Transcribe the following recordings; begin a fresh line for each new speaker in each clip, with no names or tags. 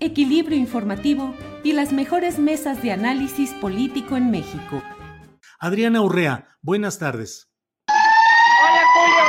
equilibrio informativo y las mejores mesas de análisis político en México.
Adriana Urrea, buenas tardes.
Hola Julio.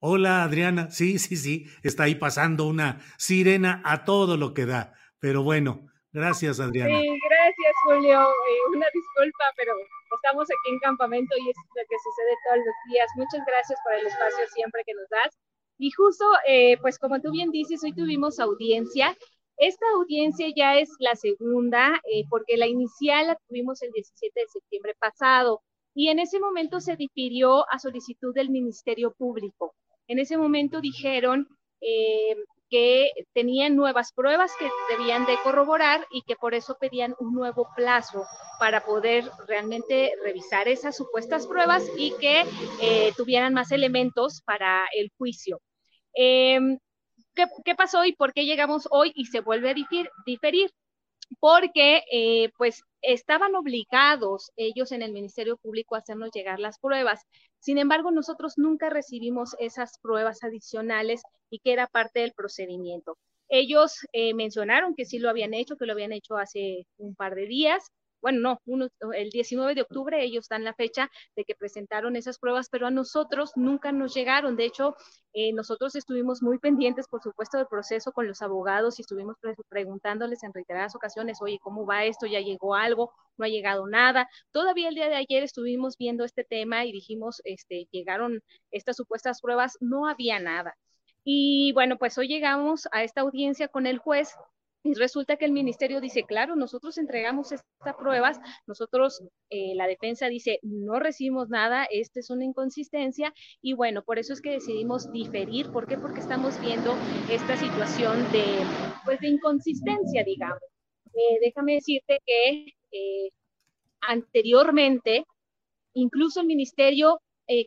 Hola Adriana, sí, sí, sí, está ahí pasando una sirena a todo lo que da. Pero bueno, gracias Adriana.
Sí, gracias Julio. Eh, una disculpa, pero estamos aquí en campamento y es lo que sucede todos los días. Muchas gracias por el espacio siempre que nos das. Y justo, eh, pues como tú bien dices, hoy tuvimos audiencia. Esta audiencia ya es la segunda, eh, porque la inicial la tuvimos el 17 de septiembre pasado y en ese momento se difirió a solicitud del Ministerio Público. En ese momento dijeron eh, que tenían nuevas pruebas que debían de corroborar y que por eso pedían un nuevo plazo para poder realmente revisar esas supuestas pruebas y que tuvieran más elementos para el juicio. Em, ¿qué, ¿qué, pasó y por qué llegamos hoy y se vuelve a diferir? Porque eh, pues estaban obligados ellos en el Ministerio Público a hacernos llegar las pruebas. Sin embargo, nosotros nunca recibimos esas pruebas adicionales y que era parte del procedimiento. Ellos eh, mencionaron que sí lo habían hecho, que lo habían hecho hace un par de días, bueno, no, uno, el 19 de octubre ellos dan la fecha de que presentaron esas pruebas, pero a nosotros nunca nos llegaron. De hecho, eh, nosotros estuvimos muy pendientes, por supuesto, del proceso con los abogados y estuvimos pre preguntándoles en reiteradas ocasiones, oye, ¿cómo va esto? ¿Ya llegó algo? ¿No ha llegado nada? Todavía el día de ayer estuvimos viendo este tema y dijimos, este, llegaron estas supuestas pruebas, no había nada. Y bueno, pues hoy llegamos a esta audiencia con el juez y resulta que el ministerio dice, claro, nosotros entregamos estas pruebas, nosotros, eh, la defensa dice, no recibimos nada, esta es una inconsistencia y bueno, por eso es que decidimos diferir. ¿Por qué? Porque estamos viendo esta situación de, pues, de inconsistencia, digamos. Eh, déjame decirte que eh, anteriormente, incluso el ministerio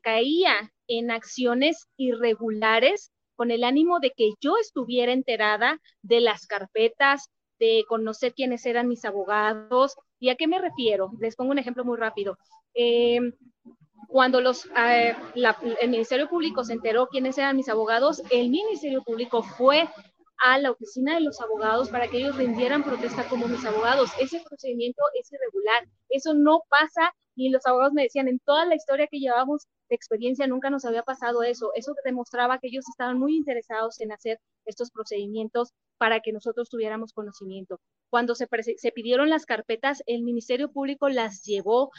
caía en acciones irregulares con el ánimo de que yo estuviera enterada de las carpetas, de conocer quiénes eran mis abogados. ¿Y a qué me refiero? Les pongo un ejemplo muy rápido. Eh, cuando los, la, el Ministerio Público se enteró quiénes eran mis abogados, el Ministerio Público fue a la oficina de los abogados para que ellos rindieran protesta como mis abogados. Ese procedimiento es irregular. Eso no pasa y los abogados me decían, en toda la historia que llevamos de experiencia nunca nos había pasado eso. Eso demostraba que ellos estaban muy interesados en hacer estos procedimientos para que nosotros tuviéramos conocimiento. Cuando se, pidieron las carpetas, el Ministerio Público las llevó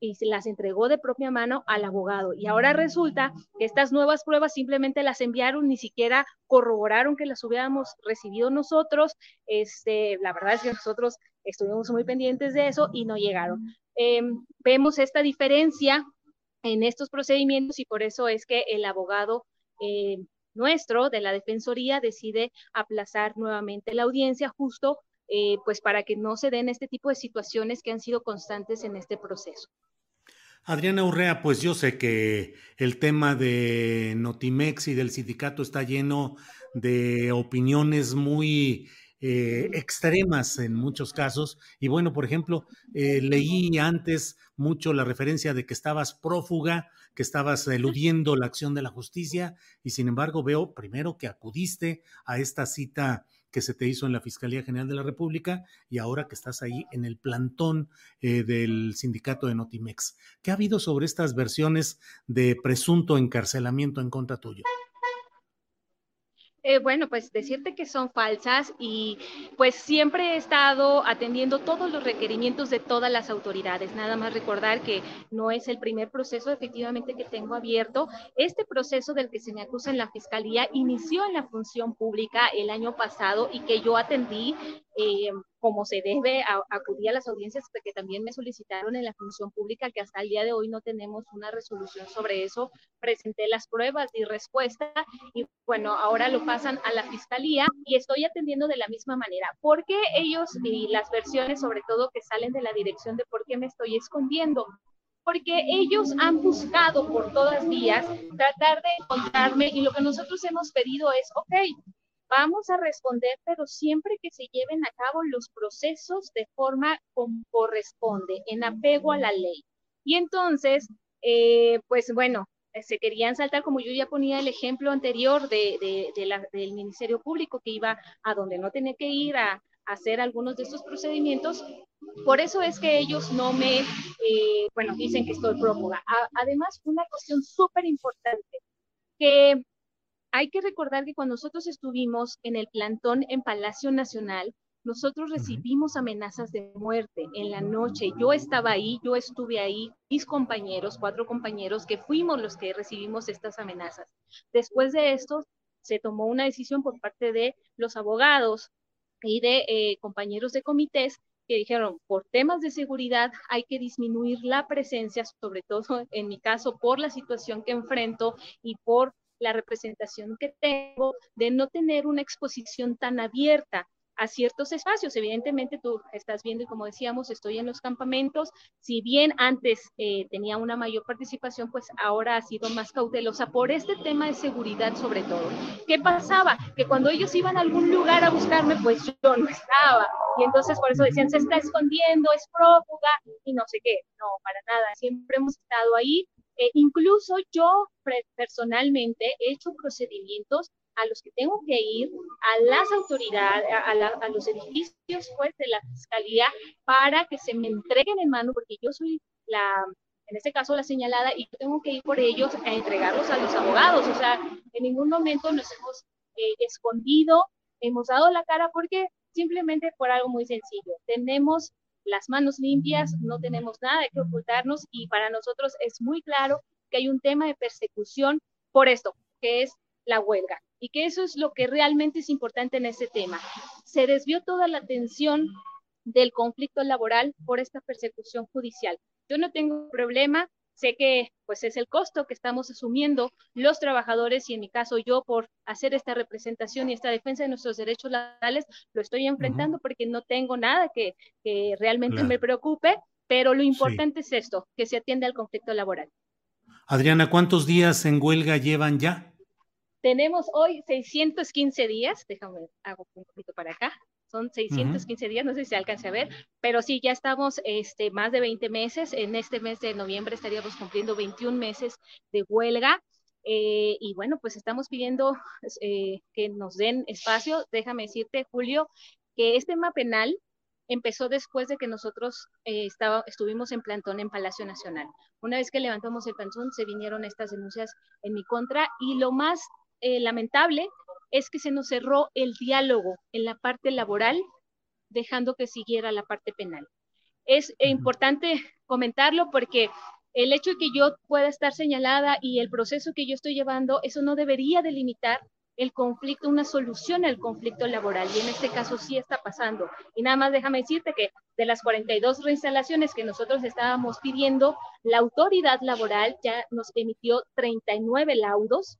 y las entregó de propia mano al abogado. Y ahora resulta que estas nuevas pruebas simplemente las enviaron, ni siquiera corroboraron que las hubiéramos recibido nosotros. Este, la verdad es que nosotros estuvimos muy pendientes de eso y no llegaron. Eh, vemos esta diferencia en estos procedimientos y por eso es que el abogado eh, nuestro de la Defensoría decide aplazar nuevamente la audiencia justo eh, pues para que no se den este tipo de situaciones que han sido constantes en este proceso.
Adriana Urrea, pues yo sé que el tema de Notimex y del sindicato está lleno de opiniones muy eh, extremas en muchos casos. Y bueno, por ejemplo, eh, leí antes mucho la referencia de que estabas prófuga, que estabas eludiendo la acción de la justicia, y sin embargo veo primero que acudiste a esta cita que se te hizo en la Fiscalía General de la República y ahora que estás ahí en el plantón eh, del sindicato de Notimex. ¿Qué ha habido sobre estas versiones de presunto encarcelamiento en contra tuyo?
Eh, bueno, pues decirte que son falsas y pues siempre he estado atendiendo todos los requerimientos de todas las autoridades. Nada más recordar que no es el primer proceso efectivamente que tengo abierto. Este proceso del que se me acusa en la Fiscalía inició en la función pública el año pasado y que yo atendí eh, como se debe acudir a las audiencias que también me solicitaron en la función pública, que hasta el día de hoy no tenemos una resolución sobre eso. Presenté las pruebas y respuesta y bueno, ahora lo pasan a la fiscalía y estoy atendiendo de la misma manera. ¿Por qué ellos y las versiones, sobre todo que salen de la dirección de por qué me estoy escondiendo? porque ellos han buscado por todas vías tratar de encontrarme y lo que nosotros hemos pedido es, ok, Vamos a responder, pero siempre que se lleven a cabo los procesos de forma como corresponde, en apego a la ley. Y entonces, eh, pues bueno, eh, se querían saltar, como yo ya ponía el ejemplo anterior de, del Ministerio Público, que iba a donde no tenía que ir a, hacer algunos de estos procedimientos. Por eso es que ellos no me, eh, bueno, dicen que estoy prófuga. además, una cuestión súper importante, que hay que recordar que cuando nosotros estuvimos en el plantón en Palacio Nacional, nosotros recibimos amenazas de muerte en la noche. Yo estaba ahí, yo estuve ahí, mis compañeros, cuatro compañeros, que fuimos los que recibimos estas amenazas. Después de esto, se tomó una decisión por parte de los abogados y de eh, compañeros de comités que dijeron, por temas de seguridad hay que disminuir la presencia, sobre todo en mi caso, por la situación que enfrento y por la representación que tengo de no tener una exposición tan abierta a ciertos espacios. Evidentemente tú estás viendo y como decíamos, estoy en los campamentos. Si bien antes eh, tenía una mayor participación, pues ahora ha sido más cautelosa por este tema de seguridad sobre todo. ¿Qué pasaba? Que cuando ellos iban a algún lugar a buscarme, pues yo no estaba. Y entonces por eso decían, se está escondiendo, es prófuga y no sé qué. No, para nada. Siempre hemos estado ahí incluso yo personalmente he hecho procedimientos a los que tengo que ir a las autoridades, a, los edificios pues, de la fiscalía para que se me entreguen en mano, porque yo soy la, en este caso la señalada, y yo tengo que ir por ellos a entregarlos a los abogados. O sea, en ningún momento nos hemos eh, escondido, hemos dado la cara porque simplemente por algo muy sencillo. Tenemos las manos limpias, no tenemos nada que ocultarnos y para nosotros es muy claro que hay un tema de persecución por esto, que es la huelga. Y que eso es lo que realmente es importante en este tema. Se desvió toda la atención del conflicto laboral por esta persecución judicial. Yo no tengo problema sé que pues es el costo que estamos asumiendo los trabajadores y en mi caso yo por hacer esta representación y esta defensa de nuestros derechos laborales lo estoy enfrentando porque no tengo nada que, realmente me preocupe, pero lo importante es esto, que se atiende al conflicto laboral.
Adriana, ¿cuántos días en huelga llevan ya?
Tenemos hoy 615 días, déjame hago un poquito para acá, son 615 días, no sé si se alcance a ver, pero sí, ya estamos este, más de 20 meses, en este mes de noviembre estaríamos cumpliendo 21 meses de huelga. Eh, y bueno, pues estamos pidiendo eh, que nos den espacio. Déjame decirte, Julio, que este tema penal empezó después de que nosotros eh, estaba, estuvimos en plantón en Palacio Nacional. Una vez que levantamos el plantón, se vinieron estas denuncias en mi contra y lo más lamentable es que se nos cerró el diálogo en la parte laboral, dejando que siguiera la parte penal. Es importante comentarlo porque el hecho de que yo pueda estar señalada y el proceso que yo estoy llevando, eso no debería delimitar el conflicto, una solución al conflicto laboral. Y en este caso sí está pasando. Y nada más déjame decirte que de las 42 reinstalaciones que nosotros estábamos pidiendo, la autoridad laboral ya nos emitió 39 laudos,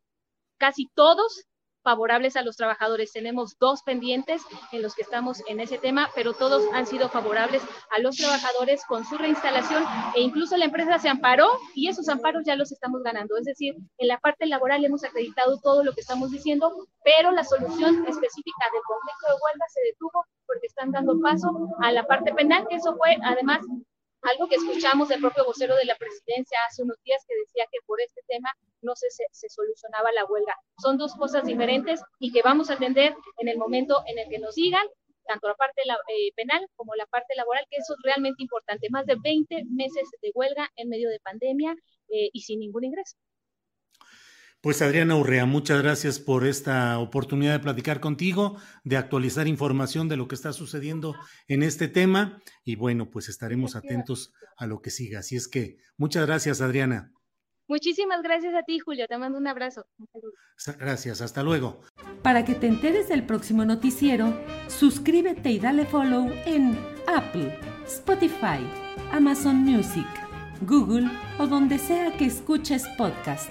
casi todos favorables a los trabajadores. Tenemos dos pendientes en los que estamos en ese tema, pero todos han sido favorables a los trabajadores con su reinstalación e incluso la empresa se amparó y esos amparos ya los estamos ganando. Es decir, en la parte laboral hemos acreditado todo lo que estamos diciendo, pero la solución específica del conflicto de huelga se detuvo porque están dando paso a la parte penal, que eso fue además algo que escuchamos del propio vocero de la presidencia hace unos días que decía que por este tema no se, se, solucionaba la huelga. Son dos cosas diferentes y que vamos a atender en el momento en el que nos digan, tanto la parte eh, penal como la parte laboral, que eso es realmente importante. Más de 20 meses de huelga en medio de pandemia eh, y sin ningún ingreso.
Pues Adriana Urrea, muchas gracias por esta oportunidad de platicar contigo, de actualizar información de lo que está sucediendo en este tema y bueno, pues estaremos atentos a lo que siga. Así es que muchas gracias Adriana.
Muchísimas gracias a ti, Julio. Te mando un abrazo.
Gracias, hasta luego.
Para que te enteres del próximo noticiero, suscríbete y dale follow en Apple, Spotify, Amazon Music, Google o donde sea que escuches podcast